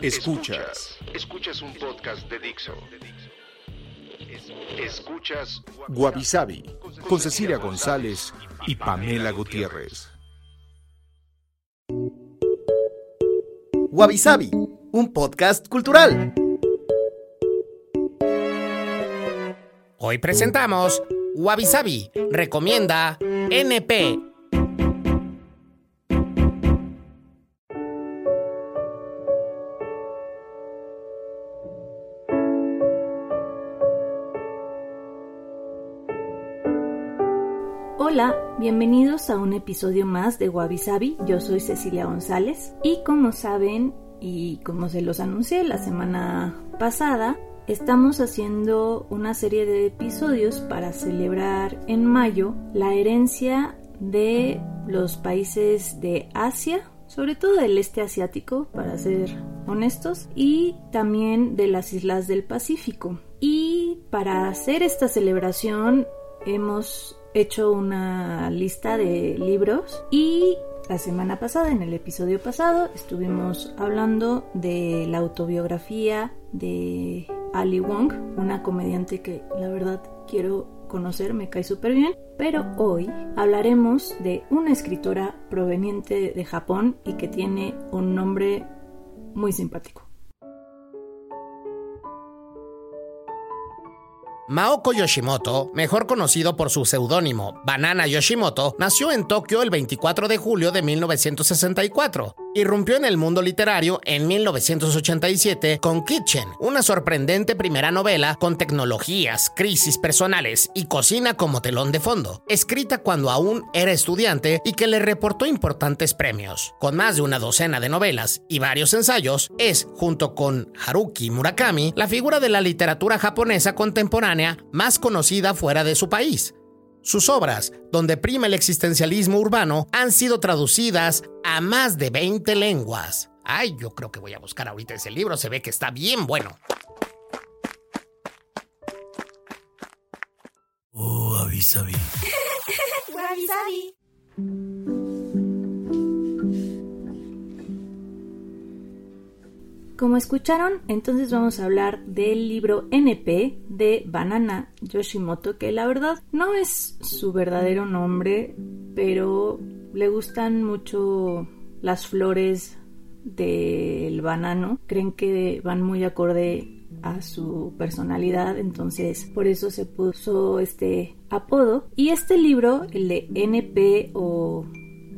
Escuchas. Escuchas un podcast de Dixo. Escuchas Guavi Sabi con Cecilia González y Pamela Gutiérrez. Wabi Sabi, un podcast cultural. Hoy presentamos Wabi Sabi, recomienda NP. Hola, bienvenidos a un episodio más de Wabi. Yo soy Cecilia González y como saben y como se los anuncié la semana pasada, estamos haciendo una serie de episodios para celebrar en mayo la herencia de los países de Asia, sobre todo del este asiático, para ser honestos, y también de las islas del Pacífico. Y para hacer esta celebración hemos hecho una lista de libros y la semana pasada, en el episodio pasado, estuvimos hablando de la autobiografía de Ali Wong, una comediante que la verdad quiero conocer, me cae súper bien. Pero hoy hablaremos de una escritora proveniente de Japón y que tiene un nombre muy simpático. Maoko Yoshimoto, mejor conocido por su seudónimo Banana Yoshimoto, nació en Tokio el 24 de julio de 1964. Irrumpió en el mundo literario en 1987 con Kitchen, una sorprendente primera novela con tecnologías, crisis personales y cocina como telón de fondo, escrita cuando aún era estudiante y que le reportó importantes premios. Con más de una docena de novelas y varios ensayos, es, junto con Haruki Murakami, la figura de la literatura japonesa contemporánea más conocida fuera de su país. Sus obras, donde prima el existencialismo urbano, han sido traducidas a más de 20 lenguas. Ay, yo creo que voy a buscar ahorita ese libro, se ve que está bien bueno. Oh, avisabi. Como escucharon, entonces vamos a hablar del libro NP de Banana Yoshimoto, que la verdad no es su verdadero nombre, pero le gustan mucho las flores del banano. Creen que van muy acorde a su personalidad, entonces por eso se puso este apodo. Y este libro, el de NP o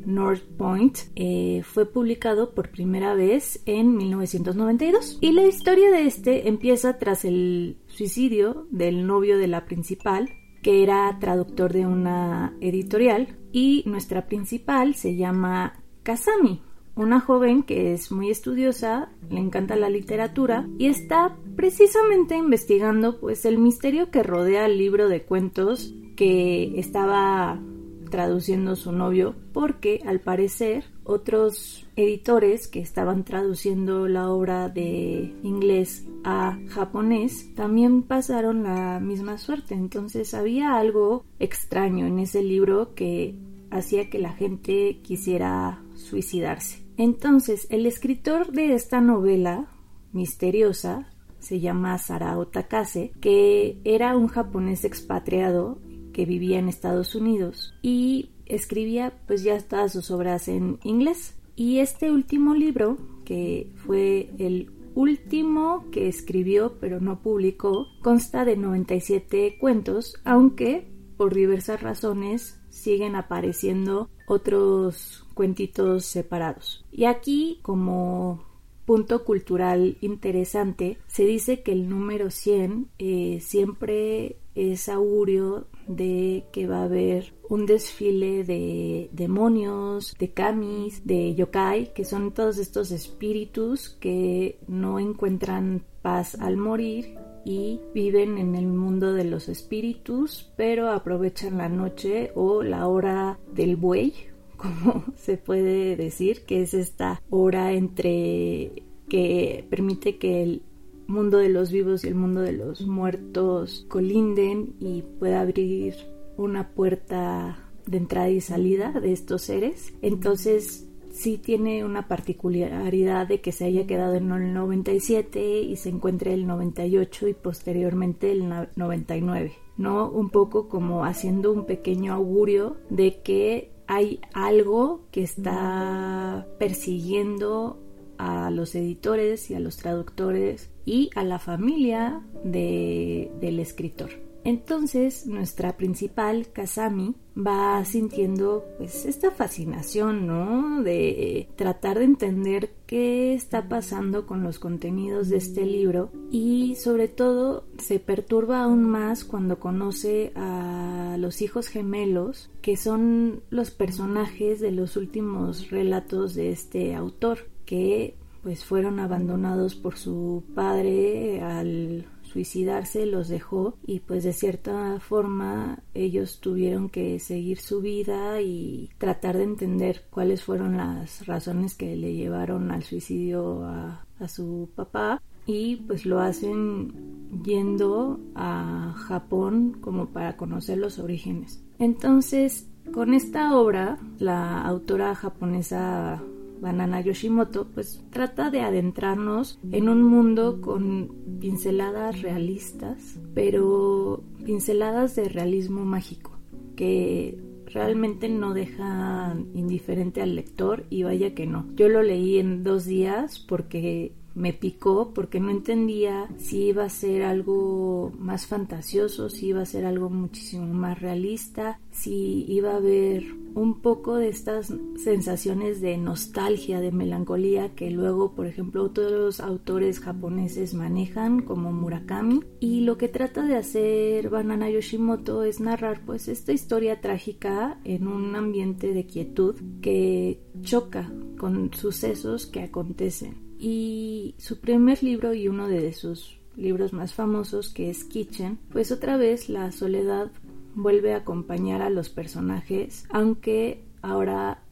North Point eh, fue publicado por primera vez en 1992 y la historia de este empieza tras el suicidio del novio de la principal que era traductor de una editorial y nuestra principal se llama Kazami una joven que es muy estudiosa, le encanta la literatura y está precisamente investigando pues el misterio que rodea el libro de cuentos que estaba traduciendo su novio porque al parecer otros editores que estaban traduciendo la obra de inglés a japonés también pasaron la misma suerte. Entonces había algo extraño en ese libro que hacía que la gente quisiera suicidarse. Entonces el escritor de esta novela misteriosa se llama Sarao Takase, que era un japonés expatriado que vivía en Estados Unidos y escribía pues ya todas sus obras en inglés. Y este último libro, que fue el último que escribió pero no publicó, consta de 97 cuentos, aunque por diversas razones siguen apareciendo otros cuentitos separados. Y aquí, como punto cultural interesante, se dice que el número 100 eh, siempre es augurio de que va a haber un desfile de demonios, de kamis, de yokai, que son todos estos espíritus que no encuentran paz al morir y viven en el mundo de los espíritus, pero aprovechan la noche o la hora del buey, como se puede decir, que es esta hora entre que permite que el mundo de los vivos y el mundo de los muertos colinden y pueda abrir una puerta de entrada y salida de estos seres. Entonces sí tiene una particularidad de que se haya quedado en el 97 y se encuentre el 98 y posteriormente el 99, ¿no? Un poco como haciendo un pequeño augurio de que hay algo que está persiguiendo a los editores y a los traductores y a la familia de, del escritor. Entonces nuestra principal, Kasami, va sintiendo pues esta fascinación, ¿no? De tratar de entender qué está pasando con los contenidos de este libro y sobre todo se perturba aún más cuando conoce a los hijos gemelos que son los personajes de los últimos relatos de este autor que pues fueron abandonados por su padre al suicidarse los dejó y pues de cierta forma ellos tuvieron que seguir su vida y tratar de entender cuáles fueron las razones que le llevaron al suicidio a, a su papá y pues lo hacen yendo a Japón como para conocer los orígenes. Entonces, con esta obra, la autora japonesa Banana Yoshimoto, pues trata de adentrarnos en un mundo con pinceladas realistas, pero pinceladas de realismo mágico, que realmente no dejan indiferente al lector y vaya que no. Yo lo leí en dos días porque me picó porque no entendía si iba a ser algo más fantasioso, si iba a ser algo muchísimo más realista, si iba a haber un poco de estas sensaciones de nostalgia, de melancolía que luego, por ejemplo, otros autores japoneses manejan como Murakami. Y lo que trata de hacer Banana Yoshimoto es narrar pues esta historia trágica en un ambiente de quietud que choca con sucesos que acontecen y su primer libro y uno de sus libros más famosos que es Kitchen, pues otra vez la soledad vuelve a acompañar a los personajes, aunque ahora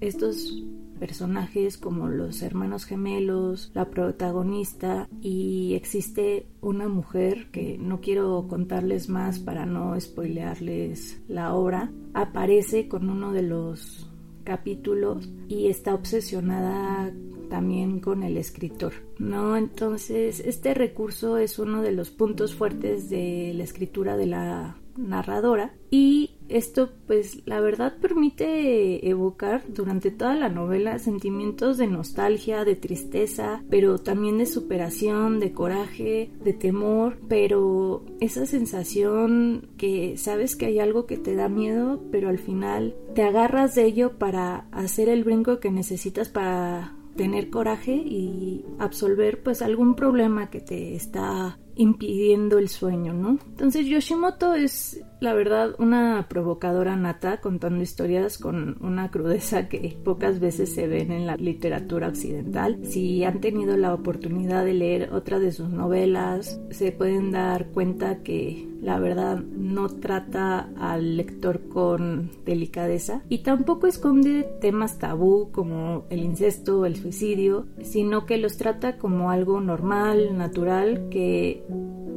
estos personajes como los hermanos gemelos, la protagonista y existe una mujer que no quiero contarles más para no spoilearles la obra, aparece con uno de los capítulos y está obsesionada también con el escritor, ¿no? Entonces, este recurso es uno de los puntos fuertes de la escritura de la narradora y esto pues la verdad permite evocar durante toda la novela sentimientos de nostalgia, de tristeza, pero también de superación, de coraje, de temor, pero esa sensación que sabes que hay algo que te da miedo, pero al final te agarras de ello para hacer el brinco que necesitas para tener coraje y absolver pues algún problema que te está impidiendo el sueño, ¿no? Entonces Yoshimoto es la verdad una provocadora nata contando historias con una crudeza que pocas veces se ven en la literatura occidental. Si han tenido la oportunidad de leer otra de sus novelas, se pueden dar cuenta que la verdad no trata al lector con delicadeza y tampoco esconde temas tabú como el incesto, el suicidio, sino que los trata como algo normal, natural, que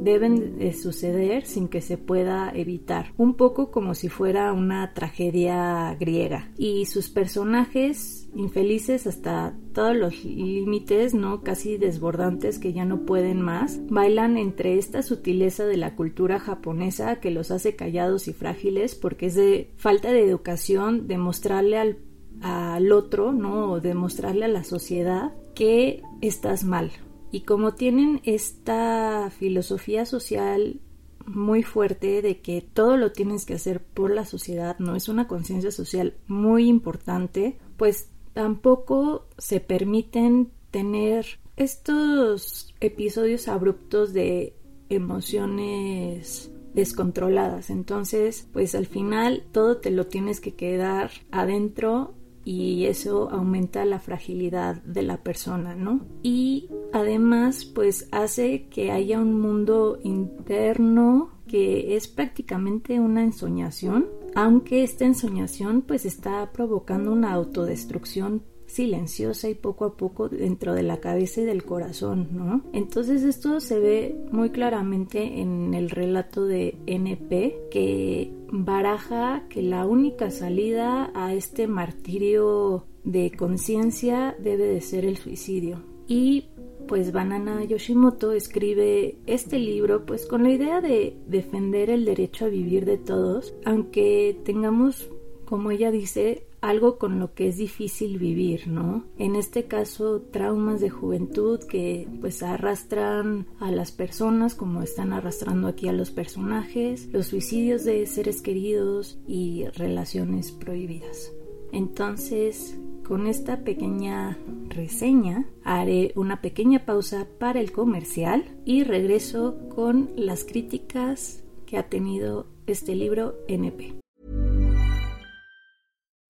deben de suceder sin que se pueda evitar, un poco como si fuera una tragedia griega. Y sus personajes infelices hasta todos los límites, ¿no? Casi desbordantes que ya no pueden más, bailan entre esta sutileza de la cultura japonesa que los hace callados y frágiles porque es de falta de educación, de mostrarle al, al otro, ¿no? O de mostrarle a la sociedad que estás mal, y como tienen esta filosofía social muy fuerte de que todo lo tienes que hacer por la sociedad, no es una conciencia social muy importante, pues tampoco se permiten tener estos episodios abruptos de emociones descontroladas. Entonces, pues al final todo te lo tienes que quedar adentro y eso aumenta la fragilidad de la persona, ¿no? Y además, pues hace que haya un mundo interno que es prácticamente una ensoñación, aunque esta ensoñación pues está provocando una autodestrucción silenciosa y poco a poco dentro de la cabeza y del corazón, ¿no? Entonces esto se ve muy claramente en el relato de NP que baraja que la única salida a este martirio de conciencia debe de ser el suicidio. Y pues Banana Yoshimoto escribe este libro pues con la idea de defender el derecho a vivir de todos, aunque tengamos, como ella dice, algo con lo que es difícil vivir, ¿no? En este caso, traumas de juventud que pues arrastran a las personas como están arrastrando aquí a los personajes, los suicidios de seres queridos y relaciones prohibidas. Entonces, con esta pequeña reseña haré una pequeña pausa para el comercial y regreso con las críticas que ha tenido este libro NP.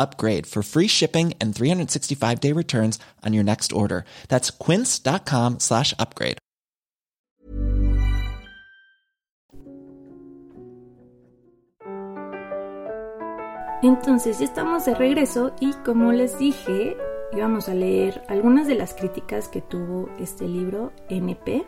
upgrade for free shipping and 365 day returns on your next order. That's quince.com slash upgrade. Entonces ya estamos de regreso y como les dije, íbamos a leer algunas de las críticas que tuvo este libro NP,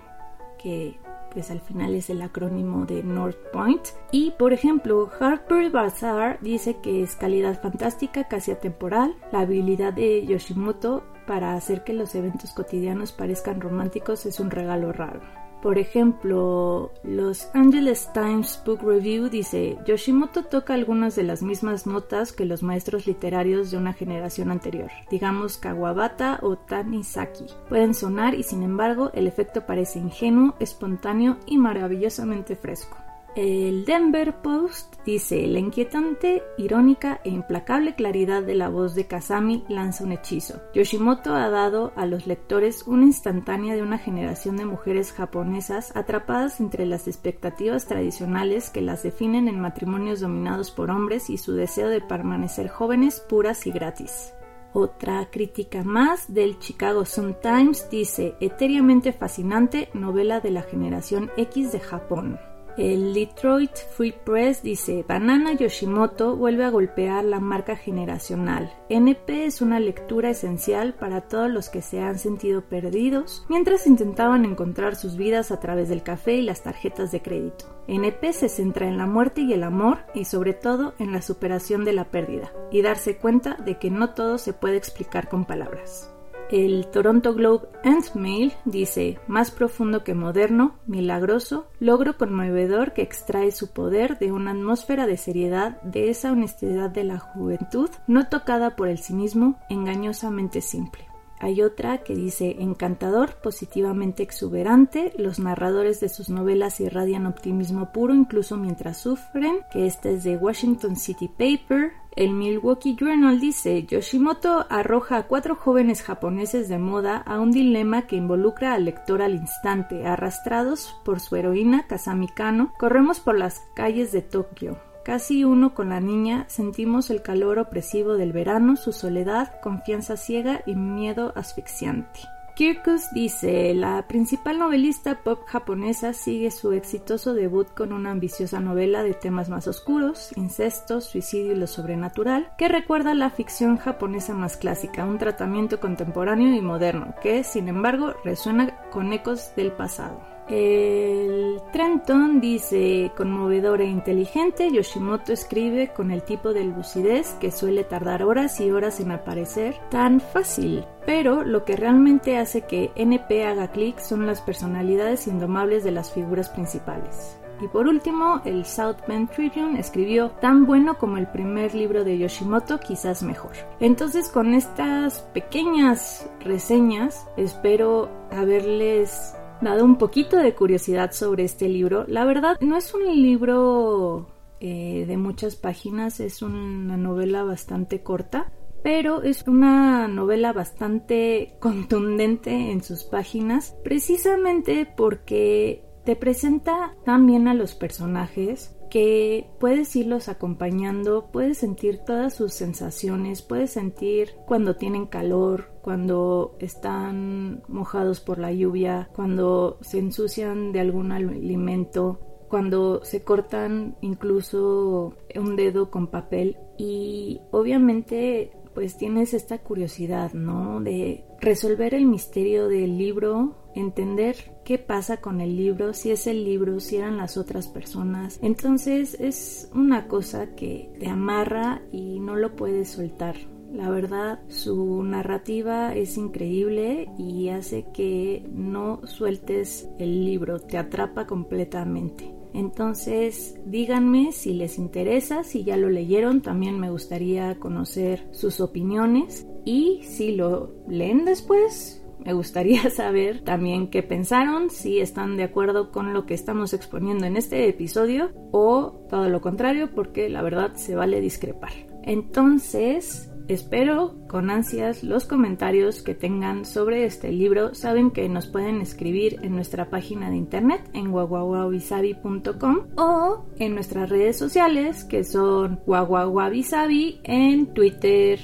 que pues al final es el acrónimo de North Point. Y por ejemplo, Harper Bazaar dice que es calidad fantástica, casi atemporal, la habilidad de Yoshimoto para hacer que los eventos cotidianos parezcan románticos es un regalo raro. Por ejemplo, Los Angeles Times Book Review dice, Yoshimoto toca algunas de las mismas notas que los maestros literarios de una generación anterior, digamos Kawabata o Tanizaki. Pueden sonar y sin embargo el efecto parece ingenuo, espontáneo y maravillosamente fresco. El Denver Post dice, la inquietante, irónica e implacable claridad de la voz de Kazami lanza un hechizo. Yoshimoto ha dado a los lectores una instantánea de una generación de mujeres japonesas atrapadas entre las expectativas tradicionales que las definen en matrimonios dominados por hombres y su deseo de permanecer jóvenes, puras y gratis. Otra crítica más del Chicago Sun-Times dice, etéreamente fascinante novela de la generación X de Japón. El Detroit Free Press dice, Banana Yoshimoto vuelve a golpear la marca generacional. NP es una lectura esencial para todos los que se han sentido perdidos mientras intentaban encontrar sus vidas a través del café y las tarjetas de crédito. NP se centra en la muerte y el amor y sobre todo en la superación de la pérdida y darse cuenta de que no todo se puede explicar con palabras. El Toronto Globe and Mail dice, más profundo que moderno, milagroso, logro conmovedor que extrae su poder de una atmósfera de seriedad, de esa honestidad de la juventud, no tocada por el cinismo, engañosamente simple. Hay otra que dice encantador, positivamente exuberante, los narradores de sus novelas irradian optimismo puro incluso mientras sufren, que esta es de Washington City Paper, el Milwaukee Journal dice, Yoshimoto arroja a cuatro jóvenes japoneses de moda a un dilema que involucra al lector al instante. Arrastrados por su heroína Kazami Kano, corremos por las calles de Tokio. Casi uno con la niña, sentimos el calor opresivo del verano, su soledad, confianza ciega y miedo asfixiante. Kirkus dice, la principal novelista pop japonesa sigue su exitoso debut con una ambiciosa novela de temas más oscuros, incesto, suicidio y lo sobrenatural, que recuerda la ficción japonesa más clásica, un tratamiento contemporáneo y moderno, que sin embargo resuena con ecos del pasado. El Trenton dice, conmovedor e inteligente, Yoshimoto escribe con el tipo de lucidez que suele tardar horas y horas en aparecer, tan fácil. Pero lo que realmente hace que NP haga clic son las personalidades indomables de las figuras principales. Y por último, el South Bend Tribune escribió tan bueno como el primer libro de Yoshimoto, quizás mejor. Entonces con estas pequeñas reseñas espero haberles dado un poquito de curiosidad sobre este libro. La verdad, no es un libro eh, de muchas páginas, es una novela bastante corta, pero es una novela bastante contundente en sus páginas, precisamente porque te presenta tan bien a los personajes que puedes irlos acompañando, puedes sentir todas sus sensaciones, puedes sentir cuando tienen calor, cuando están mojados por la lluvia, cuando se ensucian de algún alimento, cuando se cortan incluso un dedo con papel y obviamente pues tienes esta curiosidad, ¿no? De resolver el misterio del libro, entender qué pasa con el libro, si es el libro, si eran las otras personas. Entonces es una cosa que te amarra y no lo puedes soltar. La verdad, su narrativa es increíble y hace que no sueltes el libro, te atrapa completamente. Entonces, díganme si les interesa, si ya lo leyeron, también me gustaría conocer sus opiniones y si lo leen después, me gustaría saber también qué pensaron, si están de acuerdo con lo que estamos exponiendo en este episodio o todo lo contrario, porque la verdad se vale discrepar. Entonces, Espero con ansias los comentarios que tengan sobre este libro. Saben que nos pueden escribir en nuestra página de internet en guaguaguabisabi.com o en nuestras redes sociales que son guaguaguabisabi en Twitter,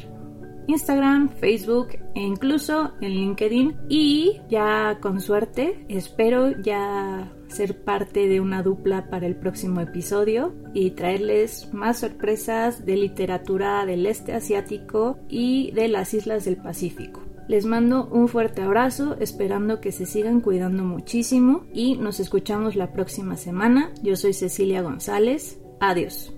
Instagram, Facebook e incluso en LinkedIn. Y ya con suerte, espero ya ser parte de una dupla para el próximo episodio y traerles más sorpresas de literatura del este asiático y de las islas del Pacífico. Les mando un fuerte abrazo, esperando que se sigan cuidando muchísimo y nos escuchamos la próxima semana. Yo soy Cecilia González. Adiós.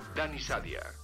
Dani Sadia.